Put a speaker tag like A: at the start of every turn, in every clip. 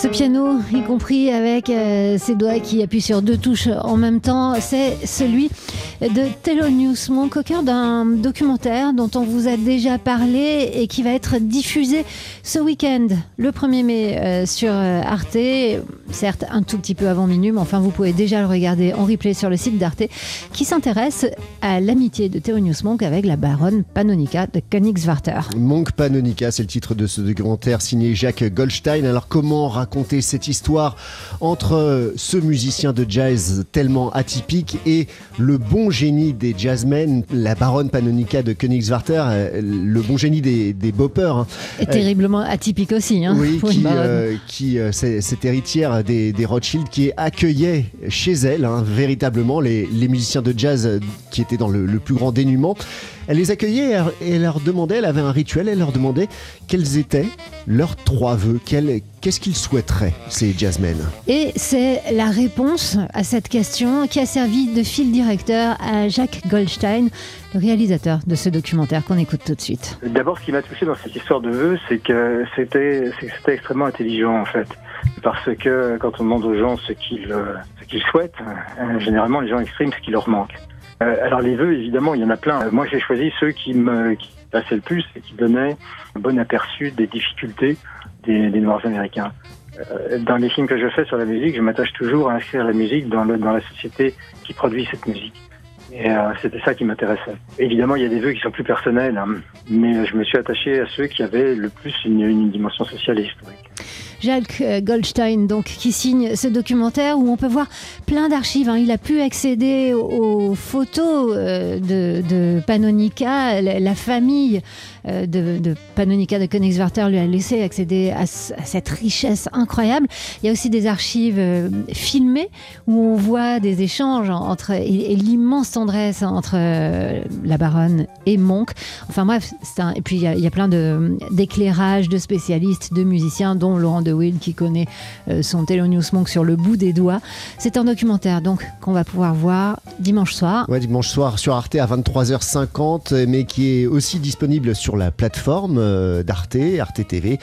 A: Ce piano, y compris avec euh, ses doigts qui appuient sur deux touches en même temps, c'est celui de Thelonious Monk au cœur d'un documentaire dont on vous a déjà parlé et qui va être diffusé ce week-end, le 1er mai, euh, sur euh, Arte. Certes, un tout petit peu avant minuit, mais enfin, vous pouvez déjà le regarder en replay sur le site d'Arte, qui s'intéresse à l'amitié de Thelonious Monk avec la baronne Panonica de Königswarter.
B: Monk Panonica, c'est le titre de ce documentaire signé Jacques Goldstein. Alors, comment raconter cette histoire entre ce musicien de jazz tellement atypique et le bon génie des jazzmen, la baronne Panonica de Königswarter, euh, le bon génie des, des boppers. hein.
A: Et terriblement atypique aussi. Hein,
B: Oui, qui, euh, euh, cette héritière des, des Rothschild qui accueillait chez elle hein, véritablement les, les musiciens de jazz euh, qui étaient dans le, le plus grand dénuement. Elle les accueillait et elle- leur demandait, elle avait un rituel, elle leur demandait quels étaient leurs trois vœux, quels- qu'est-ce qu'ils souhaiteraient, ces jazzmen.
A: Et c'est la réponse à cette question qui a servi de fil directeur à Jacques Goldstein, le réalisateur de ce documentaire qu'on écoute tout de suite.
C: D'abord, ce qui m'a touché dans cette histoire de vœux, c'est que c'était extrêmement intelligent en fait, parce que quand on demande aux gens ce qu'ils euh, souhaitent, euh, généralement les gens expriment ce qui leur manque. Euh, alors les vœux, évidemment, il y en a plein. Euh, Moi, j'ai choisi ceux qui me qui passaient le plus et qui donnaient un bon aperçu des difficultés des, des Noirs américains. Euh, Dans les films que je fais sur la musique, je m'attache toujours à inscrire la musique dans, le, dans la société qui produit cette musique. Et euh, c'était ça qui m'intéressait. Évidemment, il y a des vœux qui sont plus personnels, hein, mais je me suis attaché à ceux qui avaient le plus une, une dimension sociale et historique.
A: Jacques euh, Goldstein, donc, qui signe ce documentaire où on peut voir plein d'archives. hein. Il a pu accéder aux photos euh, de, de Panonica. La, famille euh, de, de Panonica de Königswarter lui a laissé accéder à, ce- à cette richesse incroyable. Il y a aussi des archives filmées où on voit des échanges entre et, l'immense tendresse entre la baronne et Monk. Enfin bref, et puis il y, a- plein de d'éclairages de spécialistes, de musiciens, dont Laurent De Wild qui connaît euh, son Thelonious Monk sur le bout des doigts. C'est un documentaire donc qu'on va pouvoir voir dimanche soir.
B: Ouais, dimanche soir sur Arte à 23h50, euh, mais qui est aussi disponible sur la plateforme euh, d'Arte, Arte TV.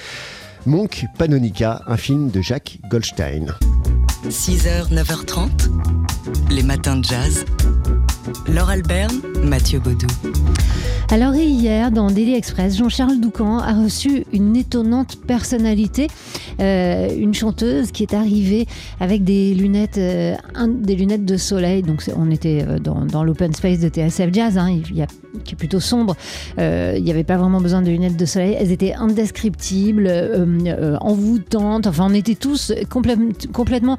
B: Monk Panonica, un film de Jacques Goldstein.
D: 6h, 9h30, les matins de jazz. Laure Alberne, Mathieu Baudou.
A: Alors hier, dans Daily Express, Jean-Charles Doucan a reçu une étonnante personnalité, euh, une chanteuse qui est arrivée avec des lunettes, euh, des lunettes de soleil. Donc on était euh, dans, l'open space de TSF Jazz, hein, plutôt sombre. Euh, il n'y avait pas vraiment besoin de lunettes de soleil. Elles étaient indescriptibles, euh, euh, envoûtantes. Enfin, on était tous complè- complètement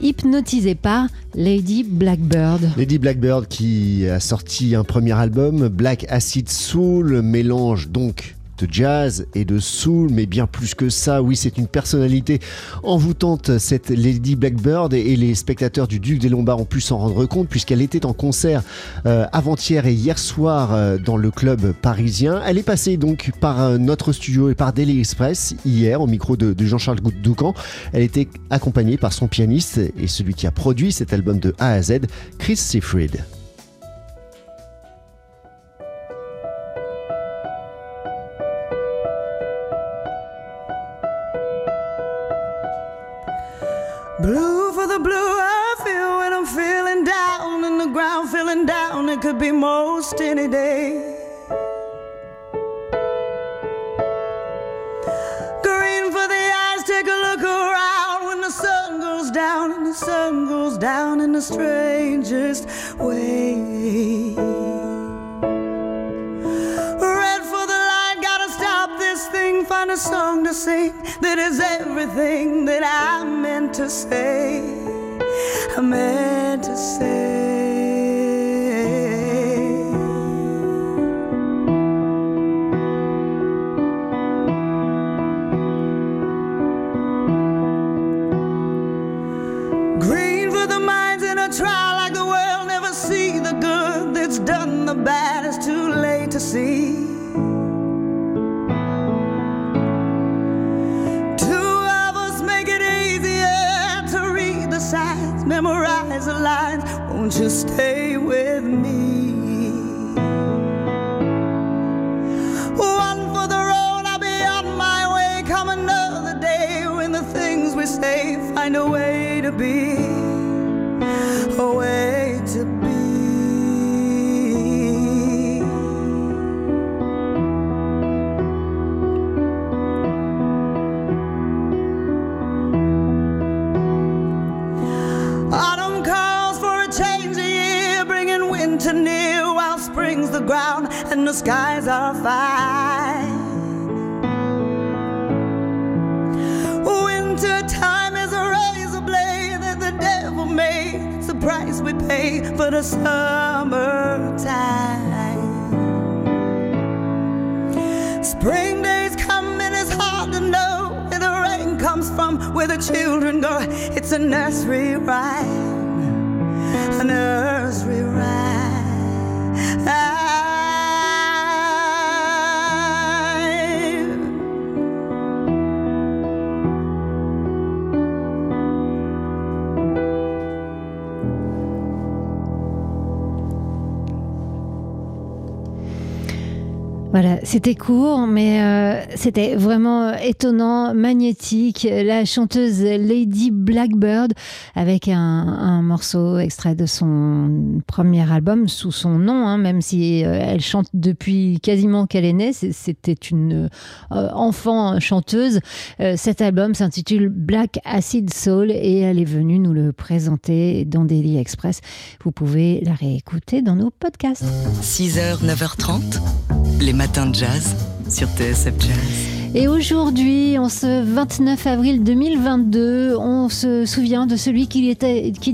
A: hypnotisés par Lady Blackbird.
B: Lady Blackbird qui a sorti un premier album, Black Acid Soul, mélange donc de jazz et de soul, mais bien plus que ça, oui, c'est une personnalité envoûtante, cette Lady Blackbird, et les spectateurs du Duc des Lombards ont pu s'en rendre compte, puisqu'elle était en concert euh, avant-hier et hier soir euh, dans le club parisien. Elle est passée donc par euh, notre studio et par Daily Express hier au micro de, Jean-Charles Doucan. Elle était accompagnée par son pianiste et celui qui a produit cet album de A à Z, Chris Seafried.
E: Blue for the blue I feel when I'm feeling down in the ground, feeling down. It could be most any day. Green for the eyes, take a look around when the sun goes down and the sun goes down in the strangest way. A song to sing that is everything that I meant to say. I meant to say. Green for the minds in a trial like the world never see the good that's done the bad. Too late to see. Memorize the lines. Won't you stay with me? One for the road, I'll be on my way. Come another day when the things we say find a way to be, a ground and the skies are fine. Winter time is a razor blade that the devil made. It's the price we pay for the summertime. Spring days come and it's hard to know where the rain comes from, where the children go. It's a nursery rhyme, a nursery
A: Voilà, c'était court, mais euh, c'était vraiment étonnant, magnétique. La chanteuse Lady Blackbird, avec un, morceau extrait de son premier album, sous son nom, hein, même si euh, elle chante depuis quasiment qu'elle est née. C'était une euh, enfant chanteuse. Euh, cet album s'intitule Black Acid Soul et elle est venue nous le présenter dans Daily Express. Vous pouvez la réécouter dans nos podcasts.
D: 6h, 9h30, les matins de jazz sur TSF Jazz.
A: Et aujourd'hui, en ce 29 avril 2022, on se souvient de celui qui,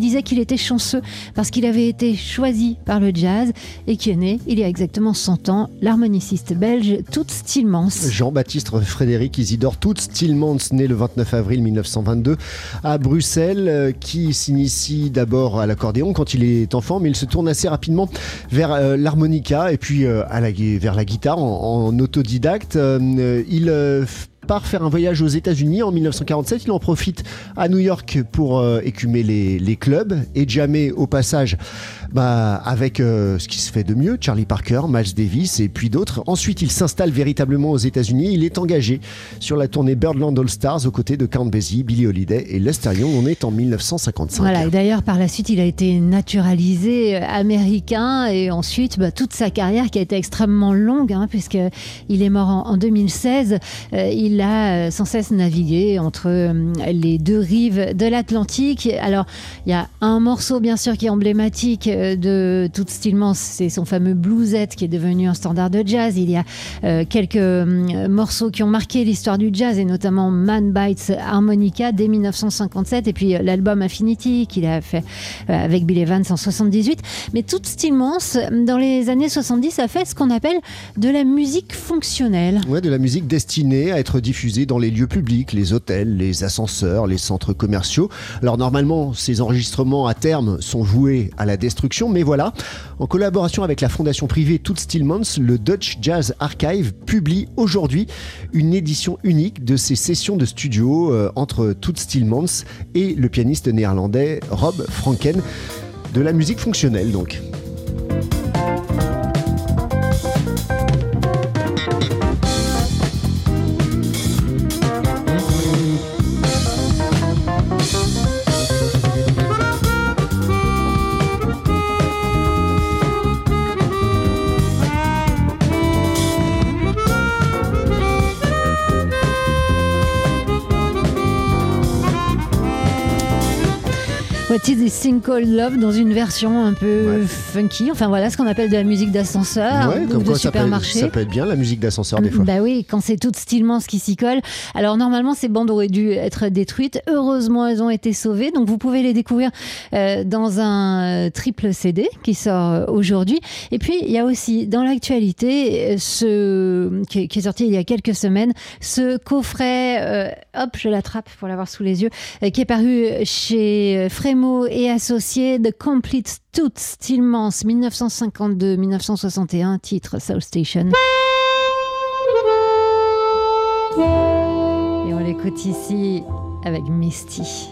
A: disait qu'il était chanceux parce qu'il avait été choisi par le jazz et qui est né il y a exactement 100 ans, l'harmoniciste belge Toots Tillemans.
B: Jean-Baptiste Frédéric Isidore Toots Tillmans, né le 29 avril 1922 à Bruxelles, euh, qui s'initie d'abord à l'accordéon quand il est enfant, mais il se tourne assez rapidement vers euh, l'harmonica et puis euh, vers la guitare en, en autodidacte. Il euh, part faire un voyage aux États-Unis en 1947. Il en profite à New York pour euh, écumer les, les clubs et jammer au passage bah, avec euh, ce qui se fait de mieux, Charlie Parker, Miles Davis et puis d'autres. Ensuite, il s'installe véritablement aux États-Unis. Il est engagé sur la tournée Birdland All Stars aux côtés de Count Basie, Billy Holiday et Lester Young. On est en 1955.
A: Voilà, et d'ailleurs, par la suite, il a été naturalisé euh, américain et ensuite, bah, toute sa carrière qui a été extrêmement longue, hein, puisqu'il est mort en, en 2016, euh, il a euh, sans cesse navigué entre euh, les deux rives de l'Atlantique. Alors, il y a un morceau, bien sûr, qui est emblématique euh, de Toots Tillemans, c'est son fameux Bluesette qui est devenu un standard de jazz. Il y a quelques morceaux qui ont marqué l'histoire du jazz et notamment Man Bites Harmonica dès 1957 et puis l'album Infinity qu'il a fait avec Bill Evans en 78. Mais Toots Tillemans, dans les années 70, a fait ce qu'on appelle de la musique fonctionnelle.
B: Ouais, de la musique destinée à être diffusée dans les lieux publics, les hôtels, les ascenseurs, les centres commerciaux. Alors normalement, ces enregistrements à terme sont voués à la destruction, mais voilà, en collaboration avec la fondation privée Toots Tillemans, le Dutch Jazz Archive publie aujourd'hui une édition unique de ces sessions de studio euh, entre Toots Tillemans et le pianiste néerlandais Rob Franken. De la musique fonctionnelle donc.
A: What is this thing called love dans une version un peu
B: Ouais.
A: funky. Enfin voilà ce qu'on appelle de la musique d'ascenseur
B: Ouais, comme
A: de
B: quoi ça peut,
A: supermarché.
B: ça peut être bien la musique d'ascenseur des fois.
A: Bah oui, quand c'est tout stilement ce qui s'y colle. Alors normalement, ces bandes auraient dû être détruites. Heureusement, elles ont été sauvées. Donc vous pouvez les découvrir euh, dans un euh, triple CD qui sort euh, aujourd'hui. Et puis il y a aussi dans l'actualité ce qui est, qui est sorti il y a quelques semaines, ce coffret. euh, hop, je l'attrape pour l'avoir sous les yeux, euh, qui est paru chez euh, Et Associés, The Complete Toots Tillmans 1952-1961, titre South Station. Et on l'écoute ici avec Misty.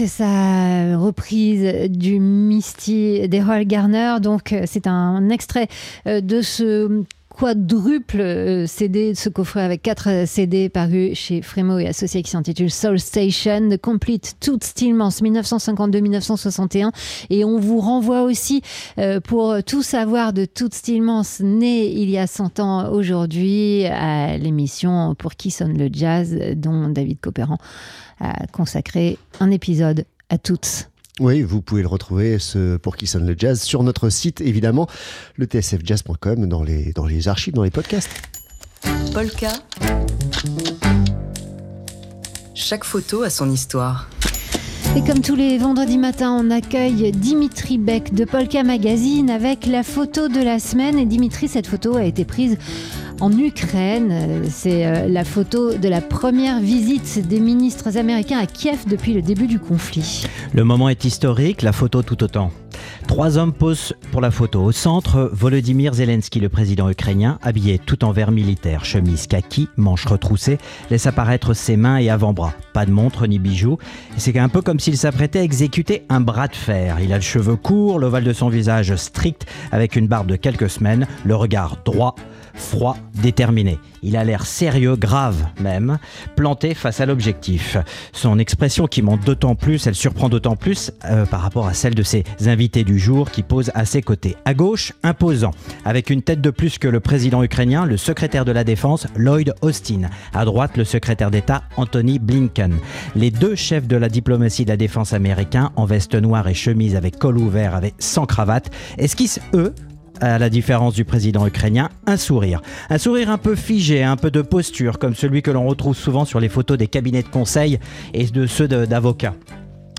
A: C'est sa reprise du Misty d'Errol Garner. Donc, euh, c'est un extrait euh, de ce quadruple euh, CD, de ce coffret avec quatre CD parus chez Frémo et associés qui s'intitule Soul Station, Complete Toots Stillmans 1952-1961. Et on vous renvoie aussi euh, pour tout savoir de Toots Stillmans, né il y a 100 ans aujourd'hui, à l'émission Pour qui sonne le jazz, dont David Copéran a consacré un épisode à toutes.
B: Oui, vous pouvez le retrouver ce, pour qui sonne le jazz sur notre site évidemment, le tsfjazz.com, dans les, dans les archives, dans les podcasts.
D: Polka. Chaque photo a son histoire.
A: Et comme tous les vendredis matins, on accueille Dimitri Beck de Polka Magazine avec la photo de la semaine. Et Dimitri, cette photo a été prise en Ukraine. C'est euh, la photo de la première visite des ministres américains à Kiev depuis le début du conflit.
F: Le moment est historique, la photo tout autant. Trois hommes posent pour la photo. Au centre, Volodymyr Zelensky, le président ukrainien, habillé tout en vert militaire, chemise kaki, manches retroussées, laisse apparaître ses mains et avant-bras. Pas de montre ni bijoux. C'est un peu comme s'il s'apprêtait à exécuter un bras de fer. Il a le cheveu court, l'ovale de son visage strict, avec une barbe de quelques semaines, le regard droit, froid, déterminé. Il a l'air sérieux, grave même, planté face à l'objectif. Son expression qui monte d'autant plus, elle surprend d'autant plus euh, par rapport à celle de ses invités du jour qui posent à ses côtés. À gauche, imposant, avec une tête de plus que le président ukrainien, le secrétaire de la Défense, Lloyd Austin. À droite, le secrétaire d'État, Anthony Blinken. Les deux chefs de la diplomatie de la défense américain, en veste noire et chemise avec col ouvert, avec sans cravate, esquissent, eux, à la différence du président ukrainien, un sourire. Un sourire un peu figé, un peu de posture, comme celui que l'on retrouve souvent sur les photos des cabinets de conseil et de ceux d'avocats.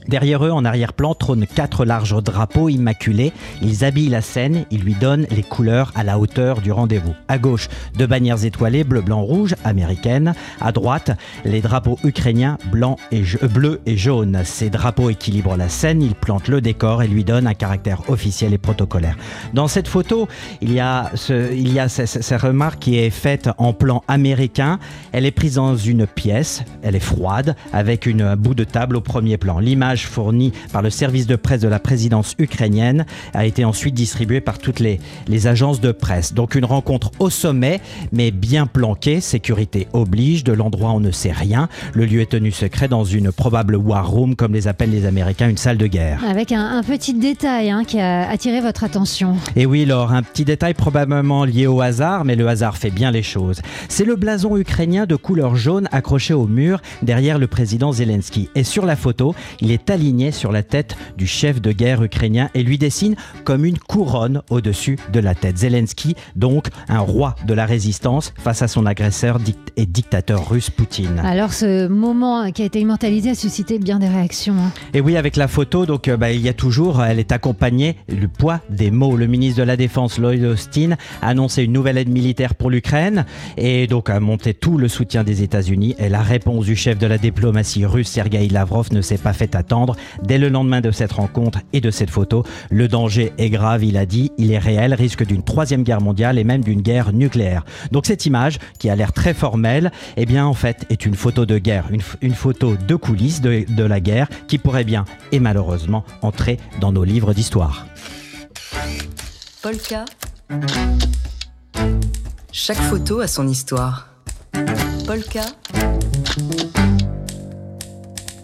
F: Derrière eux, en arrière-plan, trônent quatre larges drapeaux immaculés. Ils habillent la scène, ils lui donnent les couleurs à la hauteur du rendez-vous. À gauche, deux bannières étoilées, bleu, blanc, rouge, américaines. À droite, les drapeaux ukrainiens, blanc et bleu et jaune. Ces drapeaux équilibrent la scène, ils plantent le décor et lui donnent un caractère officiel et protocolaire. Dans cette photo, il y a, cette remarque qui est faite en plan américain. Elle est prise dans une pièce, elle est froide, avec une bout de table au premier plan. Fournie par le service de presse de la présidence ukrainienne a été ensuite distribuée par toutes les, les agences de presse. Donc une rencontre au sommet, mais bien planquée, sécurité oblige, de l'endroit on ne sait rien. Le lieu est tenu secret dans une probable war room, comme les appellent les Américains, une salle de guerre.
A: Avec un, un petit détail hein, qui a attiré votre attention.
F: Et oui, Laure, un petit détail probablement lié au hasard, mais le hasard fait bien les choses. C'est le blason ukrainien de couleur jaune accroché au mur derrière le président Zelensky. Et sur la photo, il est est aligné sur la tête du chef de guerre ukrainien et lui dessine comme une couronne au-dessus de la tête. Zelensky, donc un roi de la résistance face à son agresseur et dictateur russe Poutine.
A: Alors ce moment qui a été immortalisé a suscité bien des réactions. Hein.
F: Et oui, avec la photo, donc euh, bah, il y a toujours, elle est accompagnée le poids des mots. Le ministre de la Défense Lloyd Austin a annoncé une nouvelle aide militaire pour l'Ukraine et donc a monté tout le soutien des États-Unis. Et la réponse du chef de la diplomatie russe Sergei Lavrov ne s'est pas fait attendre. Dès le lendemain de cette rencontre et de cette photo, le danger est grave, il a dit, il est réel, risque d'une troisième guerre mondiale et même d'une guerre nucléaire. Donc cette image, qui a l'air très formelle, eh bien en fait est une photo de guerre, une, photo de coulisses de, de la guerre qui pourrait bien et malheureusement entrer dans nos livres d'histoire.
D: Polka. Chaque photo a son histoire. Polka.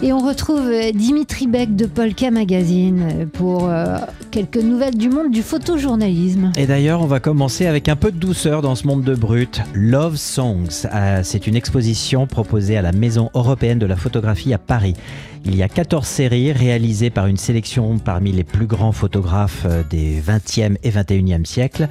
A: Et on retrouve Dimitri Beck de Polka Magazine pour euh, quelques nouvelles du monde du photojournalisme.
F: Et d'ailleurs, on va commencer avec un peu de douceur dans ce monde de brut. Love Songs, euh, c'est une exposition proposée à la Maison européenne de la photographie à Paris. Il y a 14 séries réalisées par une sélection parmi les plus grands photographes euh, des 20e et 21e siècles.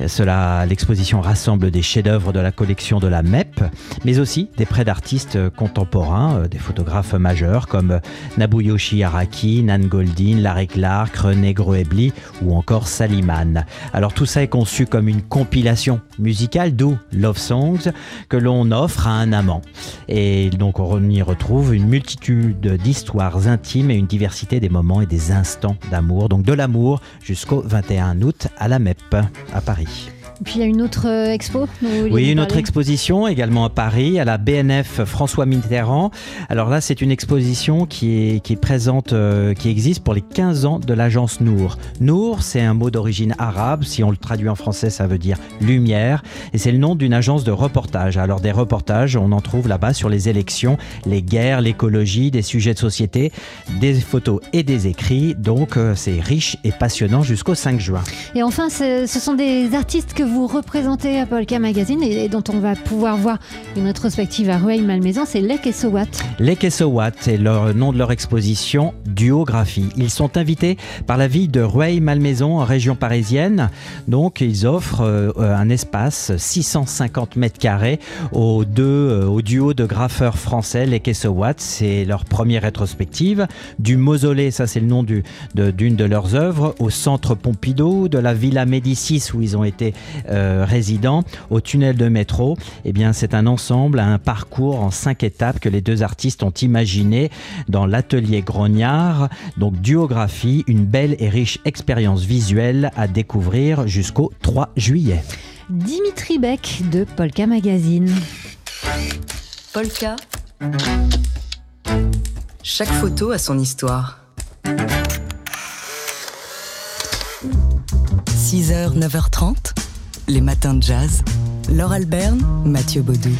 F: Euh, cela, l'exposition rassemble des chefs-d'œuvre de la collection de la MEP, mais aussi des prêts d'artistes contemporains, euh, des photographes majeurs comme Nabuyoshi Araki, Nan Goldin, Larry Clark, René Groebli ou encore Saliman. Alors tout ça est conçu comme une compilation musicale, d'où Love Songs, que l'on offre à un amant. Et donc on y retrouve une multitude d'histoires intimes et une diversité des moments et des instants d'amour. Donc de l'amour jusqu'au 21 août à la MEP à Paris.
A: Puis il y a une autre euh, expo
F: Oui, une autre exposition également à Paris, à la BNF François Mitterrand. Alors là, c'est une exposition qui est, qui est présente, euh, qui existe pour les 15 ans de l'agence Nour. Nour, c'est un mot d'origine arabe. Si on le traduit en français, ça veut dire lumière. Et c'est le nom d'une agence de reportage. Alors des reportages, on en trouve là-bas sur les élections, les guerres, l'écologie, des sujets de société, des photos et des écrits. Donc euh, c'est riche et passionnant jusqu'au 5 juin.
A: Et enfin, ce sont des artistes que vous représentez à Polka Magazine et, dont on va pouvoir voir une rétrospective à Rueil-Malmaison, c'est Lek et Sowat.
F: Lek et Sowat, c'est le nom de leur exposition Duographie. Ils sont invités par la ville de Rueil-Malmaison région parisienne. Donc ils offrent euh, un espace 650 mètres carrés aux deux, euh, au duo de graffeurs français Lek et Sowat. C'est leur première rétrospective. Du mausolée, ça c'est le nom d'une de leurs œuvres, au centre Pompidou, de la Villa Médicis où ils ont été euh, résidents au tunnel de métro. Eh bien, c'est un ensemble, un parcours en cinq étapes que les deux artistes ont imaginé dans l'atelier Grognard. Donc, duographie, une belle et riche expérience visuelle à découvrir jusqu'au 3 juillet.
A: Dimitri Beck de Polka Magazine.
D: Polka. Chaque photo a son histoire. 6h, 9h30 les matins de jazz. Laure Alberne, Mathieu Baudou.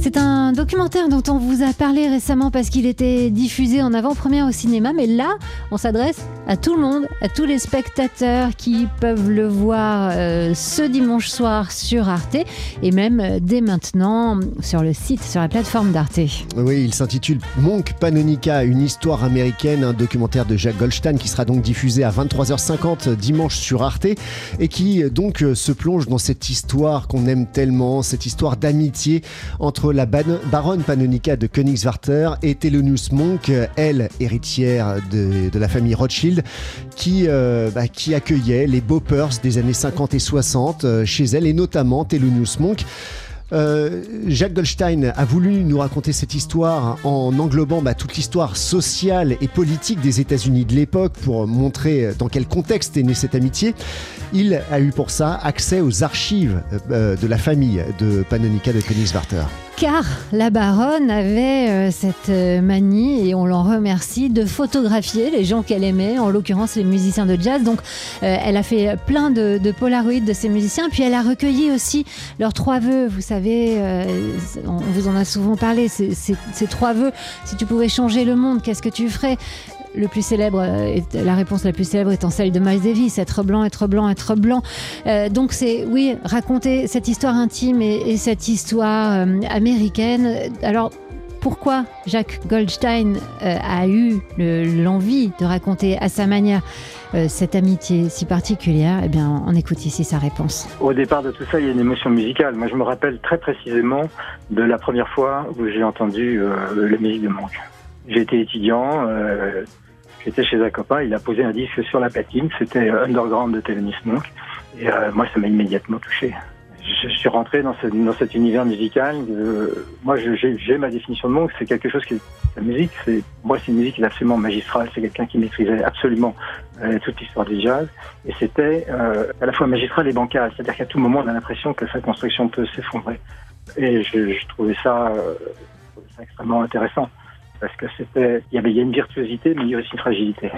A: C'est un documentaire dont on vous a parlé récemment parce qu'il était diffusé en avant-première au cinéma, mais là, on s'adresse à tout le monde, à tous les spectateurs qui peuvent le voir euh, ce dimanche soir sur Arte et même euh, dès maintenant sur le site, sur la plateforme d'Arte.
B: Oui, il s'intitule Monk Panonica, une histoire américaine, un documentaire de Jacques Goldstein qui sera donc diffusé à 23h50 dimanche sur Arte et qui donc se plonge dans cette histoire qu'on aime tellement, cette histoire d'amitié entre la baronne Panonica de Königswarter et Thelonious Monk, elle héritière de, la famille Rothschild, qui, euh, bah, qui accueillait les Boppers des années 50 et 60 euh, chez elle, et notamment Thelonious Monk. Euh, Jacques Goldstein a voulu nous raconter cette histoire en englobant bah, toute l'histoire sociale et politique des États-Unis de l'époque pour montrer dans quel contexte est née cette amitié. Il a eu pour ça accès aux archives de la famille de Panonica de Königswarter
A: car la baronne avait euh, cette euh, manie, et on l'en remercie, de photographier les gens qu'elle aimait, en l'occurrence les musiciens de jazz. Donc euh, elle a fait plein de, polaroids de ces musiciens, puis elle a recueilli aussi leurs trois vœux. Vous savez, on vous en a souvent parlé, ces, ces trois vœux. Si tu pouvais changer le monde, qu'est-ce que tu ferais? Le plus célèbre, la réponse la plus célèbre étant celle de Miles Davis, être blanc, être blanc, être blanc. donc c'est, oui, raconter cette histoire intime et, cette histoire américaine. Alors, pourquoi Jacques Goldstein euh, a eu le- l'envie de raconter à sa manière euh, cette amitié si particulière, eh bien, on écoute ici sa réponse.
C: Au départ de tout ça, il y a une émotion musicale. Moi, je me rappelle très précisément de la première fois où j'ai entendu euh, la musique de Monk. J'étais étudiant, j'étais chez un copain, il a posé un disque sur la platine, c'était euh, Underground de Thelonious Monk, et euh, moi, ça m'a immédiatement touché. Je, suis rentré dans, ce- dans cet univers musical. euh, moi, j'ai ma définition de Monk, c'est quelque chose qui la musique, moi, c'est une musique absolument magistrale. C'est quelqu'un qui maîtrisait absolument toute l'histoire du jazz. Et c'était à la fois magistral et bancal, c'est-à-dire qu'à tout moment on a l'impression que sa construction peut s'effondrer. Et je trouvais ça extrêmement intéressant parce que c'était, il y avait a une virtuosité, mais il y a aussi une fragilité.